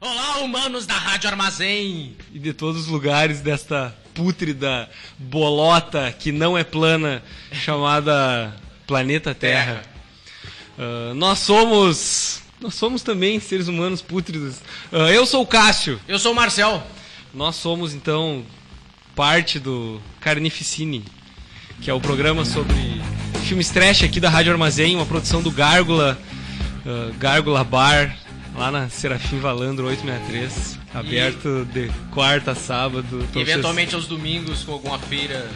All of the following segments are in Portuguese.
Olá, humanos da Rádio Armazém! E de todos os lugares desta pútrida bolota que não é plana, chamada Planeta Terra. Uh, nós somos. Nós somos também seres humanos pútridos. Uh, eu sou o Cássio. Eu sou o Marcel. Nós somos, então, parte do Carnificine, que é o programa sobre filmes trash aqui da Rádio Armazém, uma produção do Gárgula, uh, Gárgula Bar, lá na Serafim Valandro 863, aberto de quarta a sábado. E eventualmente aos domingos com alguma feira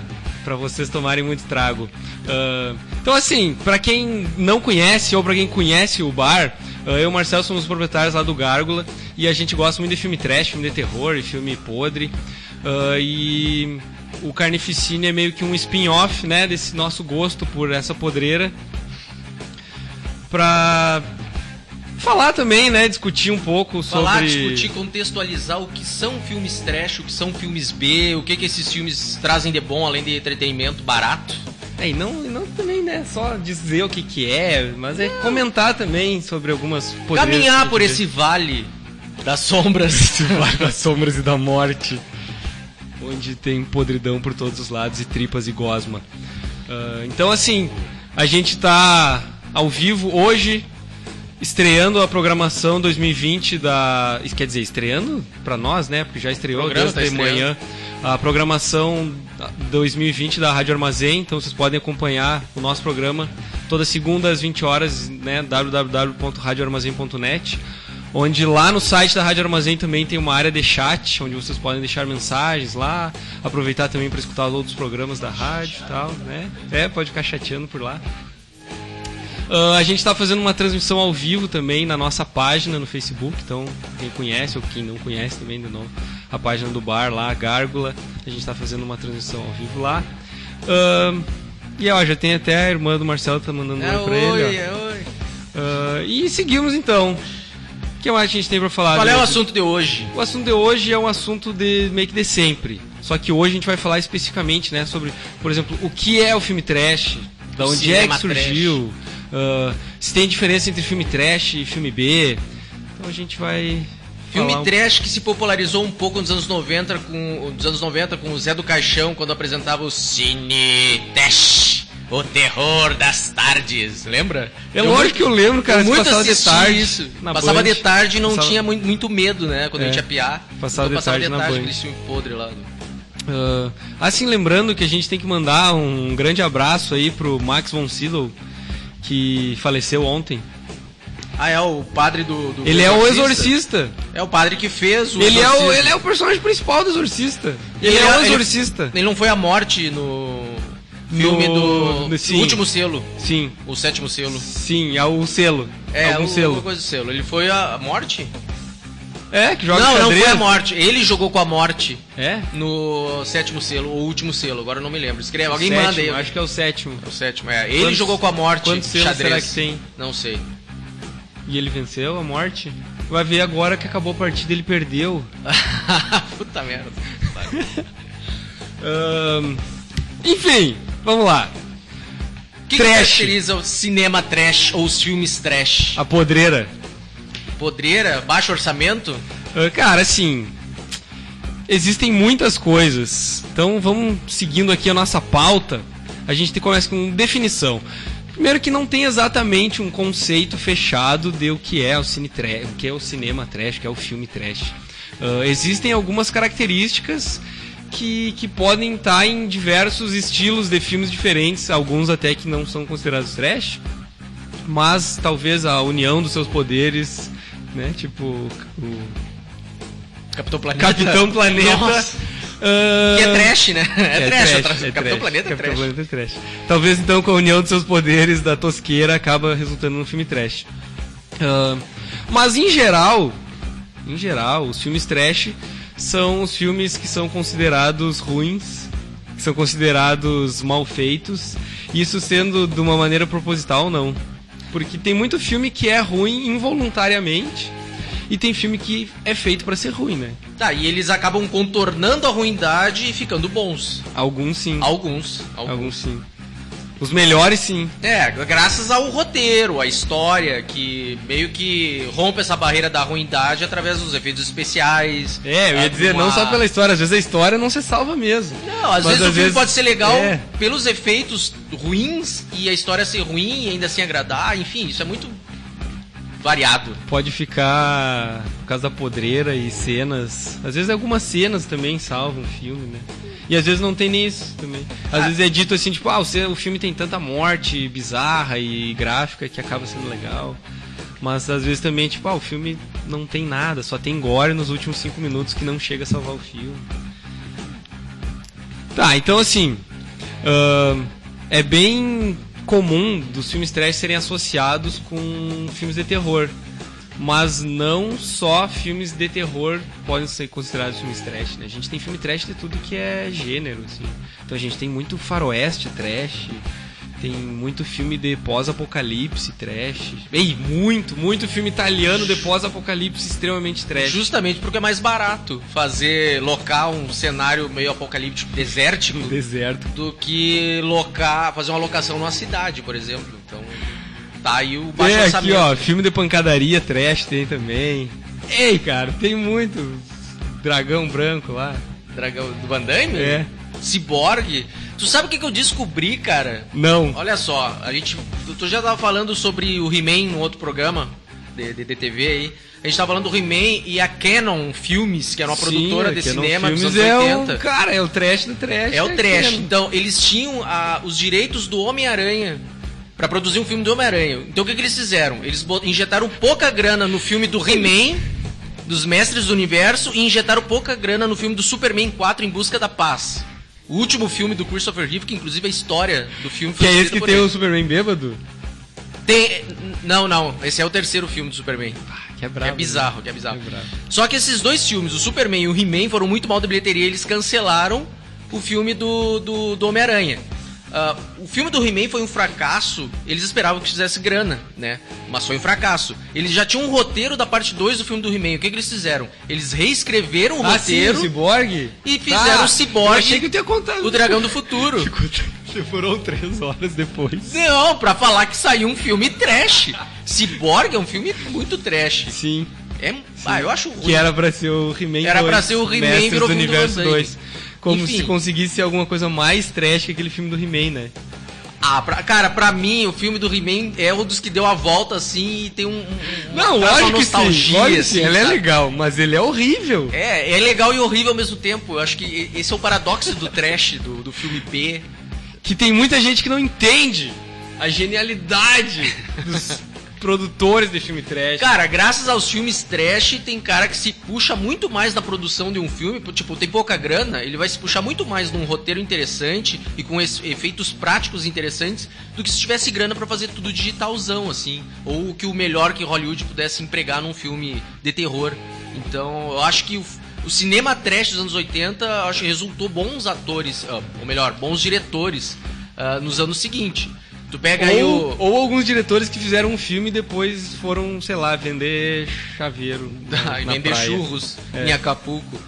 para vocês tomarem muito trago. Uh, então assim, para quem não conhece ou para quem conhece o bar, uh, eu e o Marcelo somos os proprietários lá do Gárgula e a gente gosta muito de filme trash, filme de terror e filme podre. Uh, e o Carnificine é meio que um spin-off, né, desse nosso gosto por essa podreira. Pra falar também, né? Discutir um pouco falar, sobre. Falar, discutir, contextualizar o que são filmes trash, o que são filmes B, o que, que esses filmes trazem de bom, além de entretenimento barato. É, e não, não também, né? Só dizer o que, que é, mas é comentar também sobre algumas Caminhar por esse vale das sombras. esse vale das sombras e da morte. Onde tem podridão por todos os lados e tripas e gosma. Uh, então, assim, a gente tá ao vivo hoje, estreando a programação 2020 da. Quer dizer, estreando para nós, né? Porque já estreou desde tá manhã a programação 2020 da Rádio Armazém. Então vocês podem acompanhar o nosso programa toda segunda às 20 horas, né? www.radioarmazém.net. Onde lá no site da Rádio Armazém também tem uma área de chat, onde vocês podem deixar mensagens lá, aproveitar também para escutar outros programas da rádio e tal, né? É, pode ficar chateando por lá. Uh, a gente está fazendo uma transmissão ao vivo também na nossa página no Facebook, então quem conhece ou quem não conhece também de novo, a página do bar lá, Gárgula, a gente está fazendo uma transmissão ao vivo lá. Uh, e ó, já tem até a irmã do Marcelo tá mandando é, oi pra ele. É oi. Uh, e seguimos então. O que mais a gente tem para falar? Qual é o assunto de hoje? O assunto de hoje é um assunto de meio que de sempre. Só que hoje a gente vai falar especificamente, né, sobre, por exemplo, o que é o filme trash, da onde é que surgiu. Trash uh, se tem diferença entre filme trash e filme B. Então a gente vai. Filme um... trash que se popularizou um pouco nos anos 90 com, nos anos 90 com o Zé do Caixão quando apresentava o Cine Trash. O terror das tardes, lembra? É lógico que eu lembro, cara. muito passava de tarde. Isso. Passava Band, de tarde e não passava... tinha muito, muito, medo, né? Quando é, a gente ia piar. Passava então, de passava tarde, de tarde, aquele filme podre lá. Uh, assim, lembrando que a gente tem que mandar um grande abraço aí pro Max von Sydow, que faleceu ontem. Ah, é o padre do. do ele é o exorcista. É o padre que fez o. Ele, é o, ele é o personagem principal do exorcista. Ele, ele é, é o exorcista. Ele, ele, não foi a morte no. Filme no, do, sim, último selo. Sim. O sétimo selo. Sim, é o selo. É, algum o, selo. coisa do selo. Ele foi a morte? É, que joga Não, xadrez. não foi a morte. Ele jogou com a morte. É? No sétimo selo, ou último selo, agora eu não me lembro. Escreve, alguém sétimo, manda aí. Acho que é o sétimo. É o sétimo, é. Ele Quantos, jogou com a morte. Quantos selos xadrez. será que tem? Não sei. E ele venceu a morte? Vai ver agora que acabou a partida ele perdeu. Puta merda. um, enfim, vamos lá. O que, que caracteriza o cinema trash ou os filmes trash? A podreira. Podreira? Baixo orçamento? Uh, cara, assim. Existem muitas coisas. Então vamos seguindo aqui a nossa pauta. A gente começa com definição. Primeiro que não tem exatamente um conceito fechado de o que é o cine trash, o que é o cinema trash, o que é o filme trash. Uh, existem algumas características que, que podem estar em diversos estilos de filmes diferentes, alguns até que não são considerados trash, mas talvez a união dos seus poderes, né, tipo o Capitão Planeta. Capitão Planeta. Uh... Que é trash, né? É, é trash, trash, é Capitão trash. Planeta é Capitão trash. Planeta é trash. Talvez então com a união dos seus poderes da tosqueira acaba resultando num filme trash. Uh... Mas em geral, em geral, os filmes trash são os filmes que são considerados ruins, que são considerados mal feitos, isso sendo de uma maneira proposital ou não. Porque tem muito filme que é ruim involuntariamente e tem filme que é feito para ser ruim, né? Tá, e eles acabam contornando a ruindade e ficando bons. Alguns sim. Alguns. Alguns, alguns sim. Os melhores, sim. É, graças ao roteiro, à história, que meio que rompe essa barreira da ruindade através dos efeitos especiais. É, eu ia dizer, não só pela história, às vezes a história não se salva mesmo. Não, às Mas vezes o às filme vezes- pode ser legal é. pelos efeitos ruins e a história ser ruim e ainda assim agradar, enfim, isso é muito variado. Pode ficar por causa da podreira e cenas. Às vezes algumas cenas também salvam o filme, né? E às vezes não tem nem isso também. Às Ah. vezes é dito assim, tipo, ah, o filme tem tanta morte bizarra e gráfica que acaba sendo legal. Mas às vezes também, tipo, ah, o filme não tem nada, só tem gore nos últimos cinco minutos que não chega a salvar o filme. Tá, então assim. ahn, é bem comum dos filmes trash serem associados com filmes de terror. Mas não só filmes de terror podem ser considerados filmes trash, né? A gente tem filme trash de tudo que é gênero, assim. Então a gente tem muito faroeste trash, tem muito filme de pós-apocalipse trash. Ei, muito, muito filme italiano de pós-apocalipse extremamente trash. Justamente porque é mais barato fazer local um cenário meio apocalíptico, desértico, deserto. do que locar, fazer uma locação numa cidade, por exemplo. Então, tá aí o baixo É, aqui ó, filme de pancadaria trash tem também. Ei, cara, tem muito. Dragão branco lá. Dragão do Van Damme? É. Ciborgue. Tu sabe o que, que eu descobri, cara? Não. Olha só, a gente. Tu, já tava falando sobre o He-Man no outro programa de, de, de TV aí. A gente tava falando do He-Man e a Canon Filmes, que era uma Sim, produtora de no cinema dos filmes anos é 80. o, cara, é o trash do trash. É o trash. aquele. Então, eles tinham ah, os direitos do Homem-Aranha pra produzir um filme do Homem-Aranha. Então, o que, que eles fizeram? Eles injetaram pouca grana no filme do He-Man, dos Mestres do Universo, e injetaram pouca grana no filme do Superman 4 Em Busca da Paz. O último filme do Christopher Reeve, que inclusive a história do filme Que é esse que tem ele. o Superman bêbado? Tem- Não, não. Esse é o terceiro filme do Superman. Que é Que brabo. é bizarro, né? que é bizarro. Que é. Só que esses dois filmes, o Superman e o He-Man, foram muito mal de bilheteria. Eles cancelaram o filme do, do, do Homem-Aranha. Ah, o filme do He-Man foi um fracasso. Eles esperavam que fizesse grana, né? Mas foi um fracasso. Eles já tinham um roteiro da parte 2 do filme do He-Man. O que, que eles fizeram? Eles reescreveram o Ah, sim, roteiro o Cyborg? e fizeram Ah, o Cyborg, eu achei que eu contado. o Dragão do Futuro. Foram três horas depois. Não, pra falar que saiu um filme trash. Cyborg é um filme muito trash. Sim. É, ah, eu acho ruim. Que era pra ser o He-Man Era 2, pra ser o He-Man, virou do Universo Van Damme. 2. Como Enfim. se conseguisse ser alguma coisa mais trash que aquele filme do He-Man, né? Ah, pra- cara, pra mim, o filme do He-Man é um dos que deu a volta, assim, e tem um... um Não, lógico que sim. Lógico assim, sim. Ele é legal, mas ele é horrível. É, é legal e horrível ao mesmo tempo. Eu acho que esse é o paradoxo do trash, do, do filme B. Que tem muita gente que não entende a genialidade dos produtores de filme trash. Cara, graças aos filmes trash, tem cara que se puxa muito mais na produção de um filme. Tipo, tem pouca grana, ele vai se puxar muito mais num roteiro interessante e com efeitos práticos interessantes do que se tivesse grana pra fazer tudo digitalzão, assim. Ou que o melhor que Hollywood pudesse empregar num filme de terror. Então, eu acho que o, o cinema trash dos anos 80, eu acho que resultou bons atores, ah, ou melhor, bons diretores ah, nos anos seguintes. Tu pega aí ou, o. ou alguns diretores que fizeram um filme e depois foram, sei lá, vender chaveiro. Ah, e na vender praia. churros É. em Acapulco.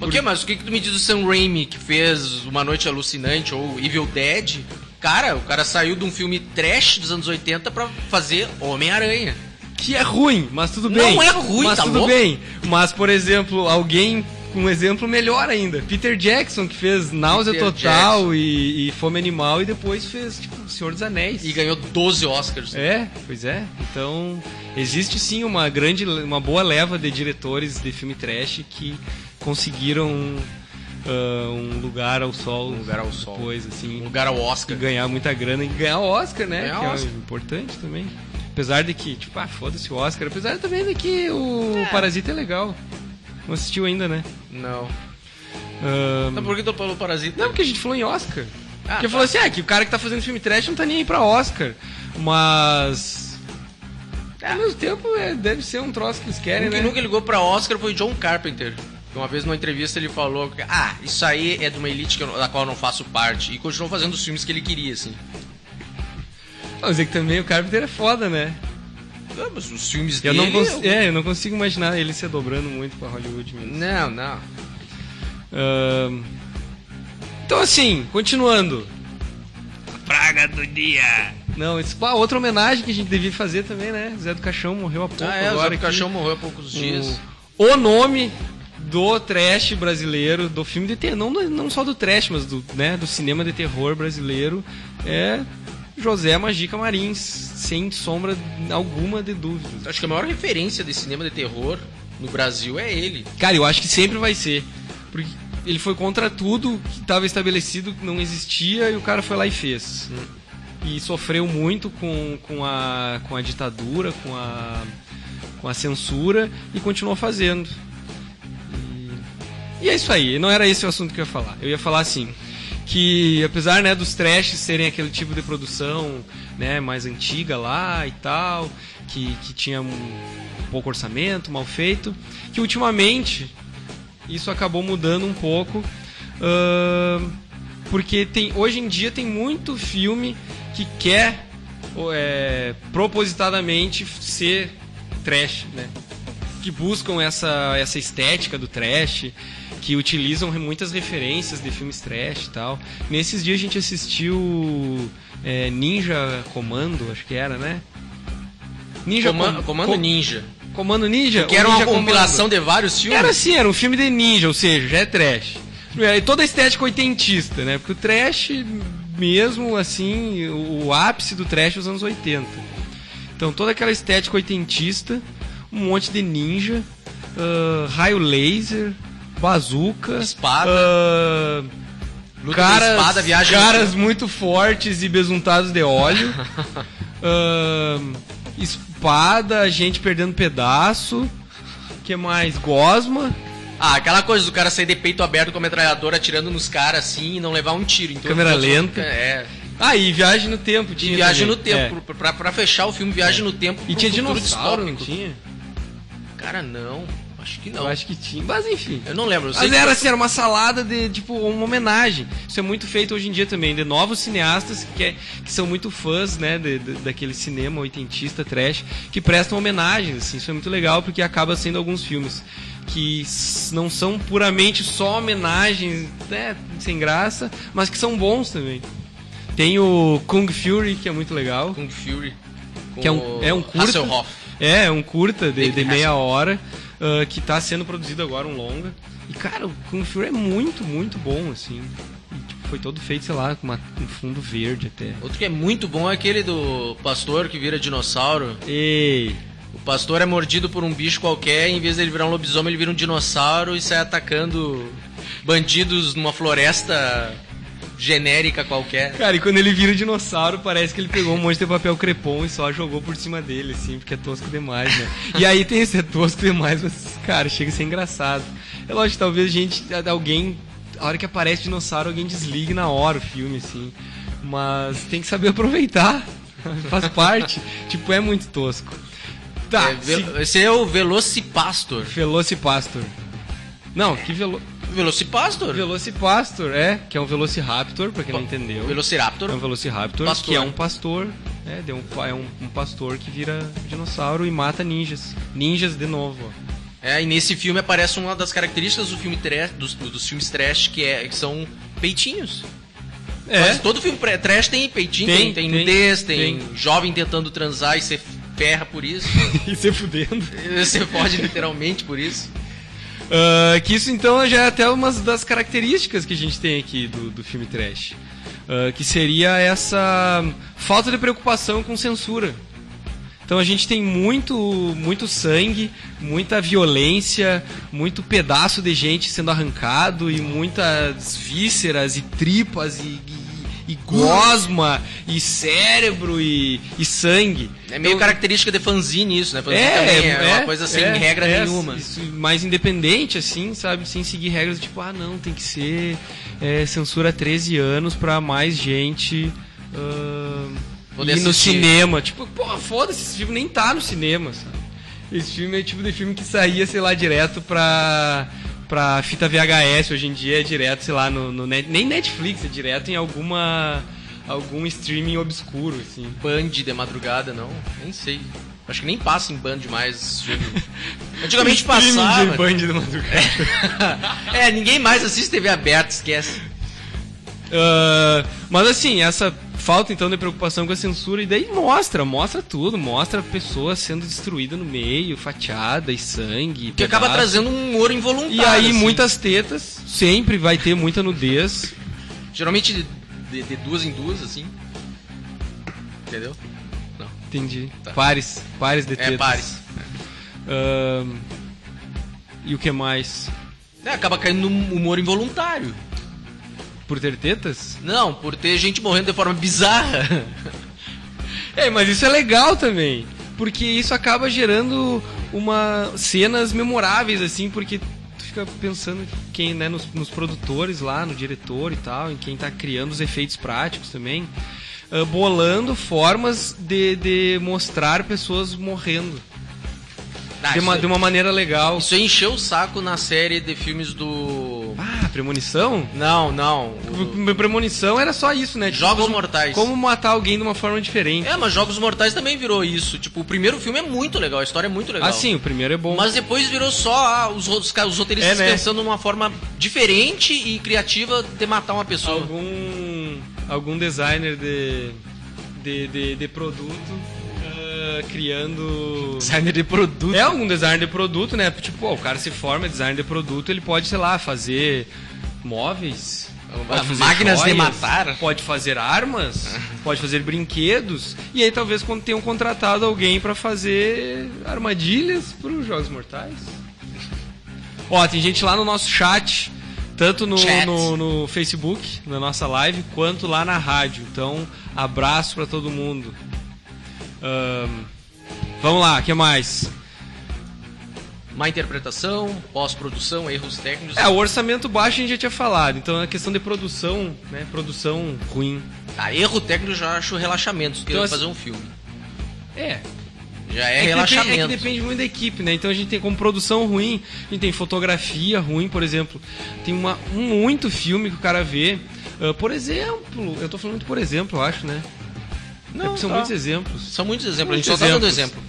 O que, mas o que, que tu me diz do Sam Raimi, que fez Uma Noite Alucinante ou Evil Dead? Cara, o cara saiu de um filme trash dos anos 80 pra fazer Homem-Aranha. Que é ruim, mas tudo Não bem. é ruim, mas tá tudo louco? bem. Mas, por exemplo, alguém com um exemplo melhor ainda. Peter Jackson, que fez Náusea Peter Total e, e Fome Animal e depois fez, tipo, Senhor dos Anéis. E ganhou 12 Oscars. É, pois é. Então, existe sim uma grande, uma boa leva de diretores de filme trash que conseguiram ah, um lugar ao sol, Um lugar ao sol. depois, Um assim, lugar ao e Oscar. ganhar muita grana e ganhar Oscar, né? Ganhar que Oscar. é importante também. Apesar de que, tipo, ah, foda-se o Oscar. Apesar também de que o É. Parasita é legal. Não assistiu ainda, né? Não. Ah, Então por que tu falou Parasita? não, porque a gente falou em Oscar. Ah, porque tá. falou assim, ah, que o cara que tá fazendo filme trash não tá nem aí pra Oscar. Mas. Ao mesmo tempo, é, deve ser um troço que eles querem, Um né? nunca ligou pra Oscar foi John Carpenter. Uma vez numa entrevista ele falou que, ah, isso aí é de uma elite eu da qual eu não faço parte. E continuou fazendo os filmes que ele queria, assim. Mas é que também o Carpenter é foda, né? Ah, mas os filmes Eu dele... não, cons- é, eu não consigo imaginar ele se dobrando muito pra Hollywood mesmo. Não, não. Ahn, Então, assim, continuando. praga do dia. Não, isso, pá, outra homenagem que a gente devia fazer também, né? Zé do Caixão morreu há pouco Ah, é, agora. Zé do. Caixão morreu há poucos dias. O, o nome do trash brasileiro, do filme de terror, não, não só do trash, mas do, né, do cinema de terror brasileiro, é José Magica Marins, sem sombra alguma de dúvidas. Acho que a maior referência de cinema de terror no Brasil é ele. Cara, eu acho que sempre vai ser. Porque ele foi contra tudo que estava estabelecido, que não existia, e o cara foi lá e fez. E sofreu muito com, com, a, com a ditadura, com a, com a censura, e continuou fazendo. E, e é isso aí, não era esse o assunto que eu ia falar. Eu ia falar assim, que apesar né, dos trashes serem aquele tipo de produção né, mais antiga lá e tal, que, que tinha um pouco orçamento, mal feito, que ultimamente isso acabou mudando um pouco, ahn, porque tem, hoje em dia tem muito filme que quer é, propositadamente ser trash, né? que buscam essa, essa estética do trash, que utilizam muitas referências de filmes trash e tal. Nesses dias a gente assistiu é, Ninja Comando, acho que era, né? Ninja Comando, Com- Comando Co- Ninja. Comando Ninja? Que era uma Ninja compilação de vários filmes. Era assim, era um filme de ninja, ou seja, já é trash. É, toda a estética oitentista, né? Porque o trash mesmo, assim, o, ápice do trash é os anos 80. Então toda aquela estética oitentista, um monte de ninja, ah, raio laser, bazuca, Espada. ah, Luta caras, espada, viagem caras muito fortes e besuntados de óleo. Ahn, espada, gente perdendo pedaço. que mais? Gosma. Ah, aquela coisa do cara sair de peito aberto com a metralhadora atirando nos caras assim e não levar um tiro. Então, Câmera lenta. É. Ah, e Viagem no Tempo. Tinha viagem no também. tempo. É. Pra, pra- pra fechar o filme Viagem no Tempo. E tinha dinossauro, não tinha? Cara, não. Acho que não. Eu acho que tinha. Mas enfim. Eu não lembro. Eu Mas que- era assim, era uma salada de, tipo, uma homenagem. Isso é muito feito hoje em dia também, de novos cineastas que, é- que são muito fãs, né, de- de- daquele cinema oitentista, trash, que prestam homenagens, assim. Isso é muito legal, porque acaba sendo alguns filmes que não são puramente só homenagens, né, sem graça, mas que são bons também. Tem o Kung Fury, que é muito legal. Kung Fury. Que é um, é um curta. Hasselhoff. É, um curta de, de meia hora ah, que tá sendo produzido agora, um longa. E cara, o Kung é muito, muito bom, assim. E, tipo, foi todo feito, sei lá, com uma- um fundo verde até. Outro que é muito bom é aquele do pastor que vira dinossauro. Ei! O pastor é mordido por um bicho qualquer, em vez dele virar um lobisomem, ele vira um dinossauro e sai atacando bandidos numa floresta genérica qualquer. Cara, e quando ele vira dinossauro, parece que ele pegou um monte de papel crepom e só jogou por cima dele, assim, porque é tosco demais, né? E aí tem esse é tosco demais, mas, cara, chega a ser engraçado. É lógico, que talvez a gente, alguém, a hora que aparece dinossauro, alguém desligue na hora o filme, assim. Mas tem que saber aproveitar. Faz parte. tipo, é muito tosco. Tá, É, ve- Esse é o Velocipastor. se... Velocipastor. Não, que velo... Velocipastor? Velocipastor, é, que é um Velociraptor, pra quem não entendeu. Velociraptor. É um Velociraptor, Pastor. que é um pastor. É, de um, é um, um pastor que vira dinossauro e mata ninjas. Ninjas de novo, ó. É, e nesse filme aparece uma das características do filme trash, dos, dos filmes trash, que, é, que são peitinhos. Mas todo filme trash tem peitinho, Tem, tem, tem, nudez, tem, tem. jovem tentando transar e você ferra por isso. e se fudendo. você pode literalmente por isso. Ah, que isso então já é até uma das características que a gente tem aqui do, do filme trash. Ah, que seria essa falta de preocupação com censura. Então a gente tem muito, muito sangue, muita violência, muito pedaço de gente sendo arrancado e muitas vísceras e tripas e, e- e gosma e cérebro e, e sangue. É meio Então, característica de fanzine isso, né? Fanzine também é, uma coisa sem é, regra é, nenhuma. isso, mais independente, assim, sabe? Sem seguir regras, tipo, ah, não, tem que ser é, censura 13 anos pra mais gente ah, Poder ir no cinema. Tipo, pô, foda-se, esse filme nem tá no cinema, sabe? Esse filme é o tipo de filme que saía, sei lá, direto pra, pra fita VHS. Hoje em dia é direto, sei lá, no, no net, nem Netflix, é direto em alguma algum streaming obscuro, assim. Band de madrugada, não? Nem sei. Acho que nem passa em Band mais. Antigamente passava. de Band de madrugada. é, ninguém mais assiste TV aberta, esquece. Ah, mas assim, essa falta então de preocupação com a censura e daí mostra, mostra tudo, mostra a pessoa sendo destruída no meio, fatiada e sangue. Que acaba trazendo um humor involuntário. E aí assim. muitas tetas, sempre vai ter muita nudez. Geralmente de, de- de duas em duas, assim. Entendeu? Não. Entendi. Tá. Pares, pares de tetas. É, pares. E o que mais? É, acaba caindo num humor involuntário. Por ter tetas? Não, por ter gente morrendo de forma bizarra. É, mas isso é legal também. Porque isso acaba gerando uma cenas memoráveis, assim, porque tu fica pensando quem, né, nos, nos produtores lá, no diretor e tal, em quem tá criando os efeitos práticos também, ah, bolando formas de, de mostrar pessoas morrendo. Ah, de, uma, de uma maneira legal. isso encheu o saco na série de filmes do. Ah, premonição? Não, não. o- Premonição era só isso, né? Tipo, Jogos como- Mortais. Como matar alguém de uma forma diferente. É, mas Jogos Mortais também virou isso. Tipo, o primeiro filme é muito legal, a história é muito legal. Ah, sim, o primeiro é bom. Mas depois virou só ah, os, os, os roteiristas É, né? pensando numa forma diferente e criativa de matar uma pessoa. algum algum designer de de, de, de produto ah, criando Designer de produto. é algum designer de produto né tipo o cara se forma em designer de produto ele pode sei lá fazer móveis fazer Máquinas de joias, matar. pode fazer armas pode fazer brinquedos e aí talvez quando tenham contratado alguém pra fazer armadilhas para os jogos mortais ó tem gente lá no nosso chat tanto no, Chat. no, no Facebook, na nossa live, quanto lá na rádio. Então, abraço pra todo mundo. Ahn, vamos lá, o que mais? Má interpretação, pós-produção, erros técnicos. É, o orçamento baixo a gente já tinha falado. Então, a questão de produção, né? Produção ruim. Ah, erro técnico eu já acho relaxamento, Então, assim- fazer um filme. É, Já é, É relaxamento. depende, é que depende muito da equipe, né? Então a gente tem como produção ruim, a gente tem fotografia ruim, por exemplo. Tem uma, um muito filme que o cara vê. ah, por exemplo, eu tô falando por exemplo, eu acho, né? É Não, são tá. muitos exemplos. São muitos exemplos, a gente Muitos só tá dando exemplo.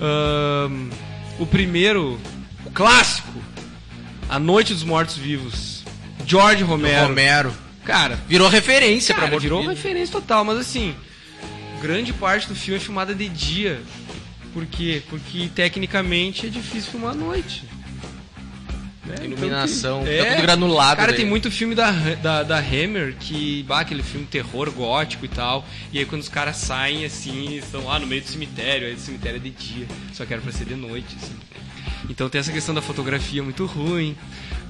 Ahn, o primeiro, o clássico, A Noite dos Mortos Vivos. George Romero. Romero. Cara, Virou referência pra cara amor de virou referência total, mas assim, grande parte do filme é filmada de dia. Por quê? Porque tecnicamente é difícil filmar à noite. Né? Então, Iluminação, que- tá tudo granulado Cara, daí. tem muito filme da, da, da Hammer que, bah, aquele filme terror gótico e tal. E aí quando os caras saem assim, estão lá no meio do cemitério, aí o cemitério é de dia, só que era pra ser de noite, assim. Então tem essa questão da fotografia muito ruim.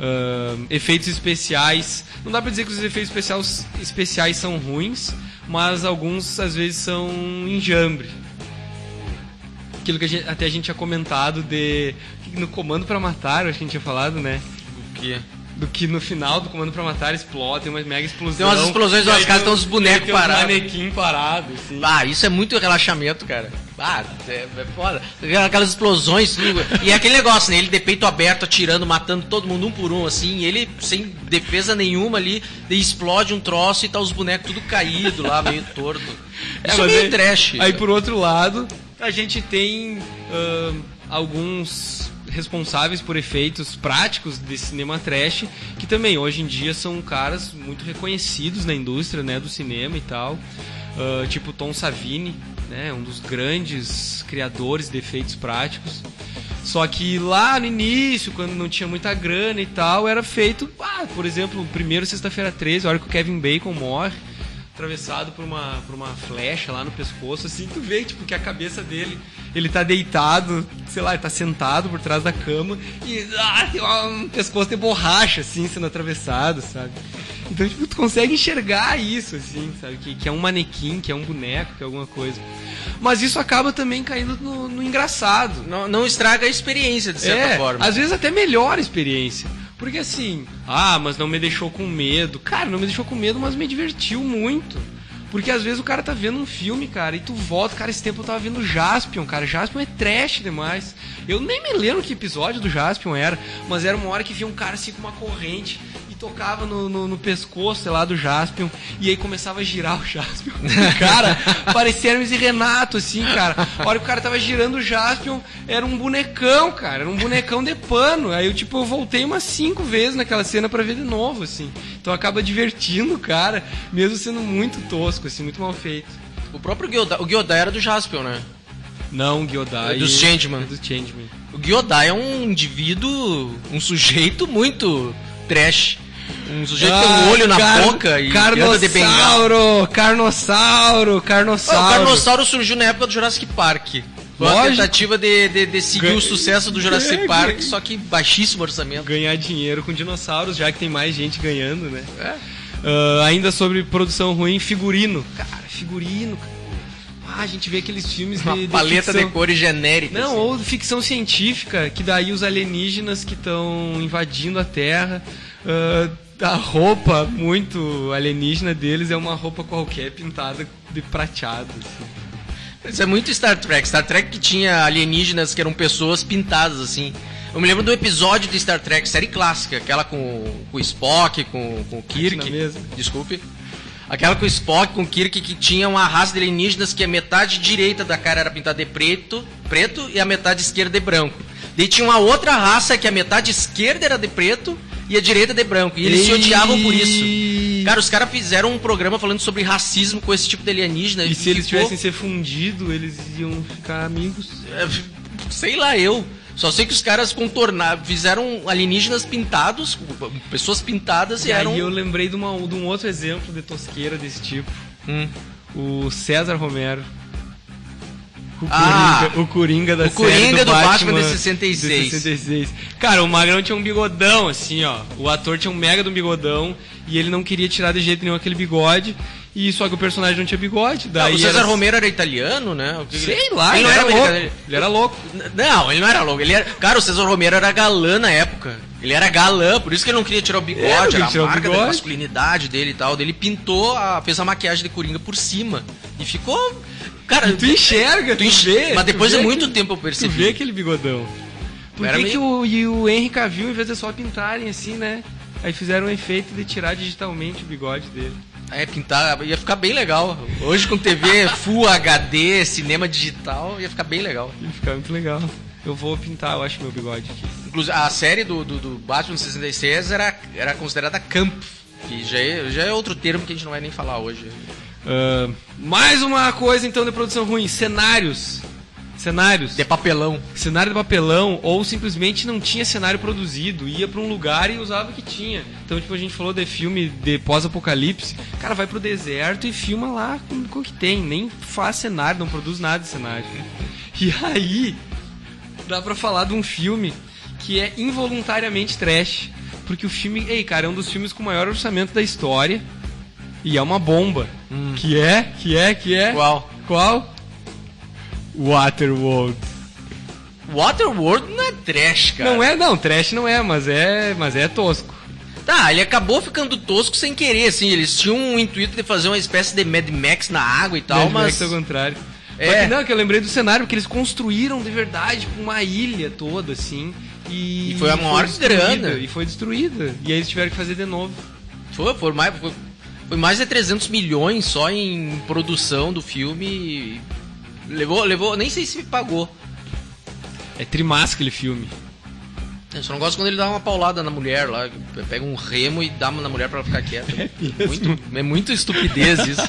ahn, efeitos especiais. Não dá pra dizer que os efeitos especiais, especiais são ruins, mas alguns às vezes são enjambre. Aquilo que a gente- até a gente tinha comentado de. No Comando pra Matar, acho que a gente tinha falado, né? O quê? Do que no final do Comando pra Matar explode, tem uma mega explosão. Tem umas explosões, umas casas, tem uns bonecos tem parados. manequim parado, assim. Ah, isso é muito relaxamento, cara. Ah, é, é foda. Aquelas explosões. E é aquele negócio, né? Ele de peito aberto, atirando, matando todo mundo um por um, assim. Ele sem defesa nenhuma ali, explode um troço e tá os bonecos tudo caído lá, meio torto. Isso é, mas meio aí- trash. Aí por outro lado, a gente tem ahn, alguns responsáveis por efeitos práticos de cinema trash, que também hoje em dia são caras muito reconhecidos na indústria né, do cinema e tal. Ah, tipo Tom Savini, né, um dos grandes criadores de efeitos práticos. Só que lá no início, quando não tinha muita grana e tal, era feito, ah, por exemplo, primeiro Sexta-feira 13, a hora que o Kevin Bacon morre, atravessado por uma, por uma flecha lá no pescoço, assim, tu vê, tipo, que a cabeça dele, ele tá deitado, sei lá, ele tá sentado por trás da cama e ah, tem um pescoço de borracha, assim, sendo atravessado, sabe? Então, tipo, tu consegue enxergar isso, assim, sabe? Que, que é um manequim, que é um boneco, que é alguma coisa. Mas isso acaba também caindo no, no engraçado. Não, não estraga a experiência, de certa é, forma. Às vezes até melhora a experiência. Porque assim, ah, mas não me deixou com medo. Cara, não me deixou com medo, mas me divertiu muito. Porque às vezes o cara tá vendo um filme, cara, e tu volta, cara, esse tempo eu tava vendo Jaspion, cara. Jaspion é trash demais. Eu nem me lembro que episódio do Jaspion era, mas era uma hora que vinha um cara assim com uma corrente tocava no, no, no pescoço, sei lá, do Jaspion, e aí começava a girar o Jaspion. cara, parecia Hermes e Renato, assim, cara. A hora que o cara tava girando o Jaspion, era um bonecão, cara, era um bonecão de pano. Aí eu, tipo, eu voltei umas cinco vezes naquela cena para ver de novo, assim. Então acaba divertindo o cara, mesmo sendo muito tosco, assim, muito mal feito. O próprio Gyodai, o Gyodai era do Jaspion, né? Não, Gyodai. É dos Changeman. É dos Changeman. O Gyodai é um indivíduo, um sujeito muito trash. Um sujeito que tem um olho na car boca e anda de bengala. Carnossauro, Carnossauro. O Carnossauro surgiu na época do Jurassic Park. Foi uma Lógico. tentativa de, de, de seguir Ganha- o sucesso do Jurassic Ganha- Park, ganha- só que baixíssimo orçamento. Ganhar dinheiro com dinossauros, já que tem mais gente ganhando, né? É. Ah, ainda sobre produção ruim, figurino. Cara, figurino. Ah, a gente vê aqueles filmes Uma de, de paleta ficção... de cores genéricas. Não, assim. ou ficção científica, que daí os alienígenas que estão invadindo a Terra, ah, a roupa muito alienígena deles é uma roupa qualquer pintada de prateado. assim. Isso é muito Star Trek. Star Trek que tinha alienígenas que eram pessoas pintadas assim. Eu me lembro do episódio de Star Trek, série clássica, aquela com, com o Spock, com, com o Kirk. Desculpe. Aquela com o Spock, com o Kirk, que tinha uma raça de alienígenas que a metade direita da cara era pintada de preto, preto e a metade esquerda de branco. Daí tinha uma outra raça que a metade esquerda era de preto e a direita de branco. E eles se odiavam por isso. Cara, os caras fizeram um programa falando sobre racismo com esse tipo de alienígena. E se eles ficou- tivessem se fundido, eles iam ficar amigos. é, sei lá eu. Só sei que os caras contornaram, fizeram alienígenas pintados, pessoas pintadas e, E eram. aí eu lembrei de, uma- de um outro exemplo de tosqueira desse tipo. Hum. O César Romero. O Ah! Coringa, o Coringa da O Coringa do, do Batman de de 66. 66. Cara, o Magrão tinha um bigodão, assim, ó. O ator tinha um mega de um bigodão e ele não queria tirar de jeito nenhum aquele bigode. E só que o personagem não tinha bigode. Ah, Daí o César era- Romero era italiano, né? Sei lá, ele ele, não era era louco. americano. Ele era louco. Não, ele não era louco. Ele era... Cara, o César Romero era galã na época. Ele era galã, por isso que ele não queria tirar o É, bigode, não era a marca da masculinidade dele e tal. Ele pintou, a... fez a maquiagem de Coringa por cima. E ficou. Cara, tu enxerga, tu, tu enx- vê. Mas tu depois de muito aquele- tempo eu Tu percebi. vê aquele bigodão. Por que, meio- que o, e o Henry Cavill, em vez de só pintarem assim, né? Aí fizeram um efeito de tirar digitalmente o bigode dele. É, pintar, ia ficar bem legal. Hoje com TV Full HD, cinema digital, ia ficar bem legal. Ia ficar muito legal. Eu vou pintar, eu acho, meu bigode aqui. Inclusive, a série do, do, do Batman 66 era, era considerada camp, que já é, já é outro termo que a gente não vai nem falar hoje. Ah, mais uma coisa então de produção ruim: cenários. Cenários. De papelão. Cenário de papelão, ou simplesmente não tinha cenário produzido, ia pra um lugar e usava o que tinha. Então, tipo, a gente falou de filme de pós-apocalipse, cara, vai pro deserto e filma lá com, com o que tem, nem faz cenário, não produz nada de cenário. E aí, dá pra falar de um filme que é involuntariamente trash, porque o filme, ei, cara, é um dos filmes com o maior orçamento da história e é uma bomba. Que é, que é, que é. Qual? Qual? Waterworld. Waterworld não é trash, cara. Não é, não, trash não é, mas é, mas é tosco. Tá, ele acabou ficando tosco sem querer, assim. Eles tinham um intuito de fazer uma espécie de Mad Max na água e tal, Mad mas. Max ao contrário. É. Que não, que eu lembrei do cenário, porque eles construíram de verdade tipo, uma ilha toda, assim. E, E foi a maior destruída, grana. E foi destruída. E aí eles tiveram que fazer de novo. Foi, foi, mais, foi, foi mais de 300 milhões só em produção do filme. Levou, levou, nem sei se me pagou. É trimassa aquele filme. Eu só não gosto quando ele dá uma paulada na mulher lá, pega um remo e dá na mulher pra ela ficar quieta. mesmo? muito, é muito estupidez isso.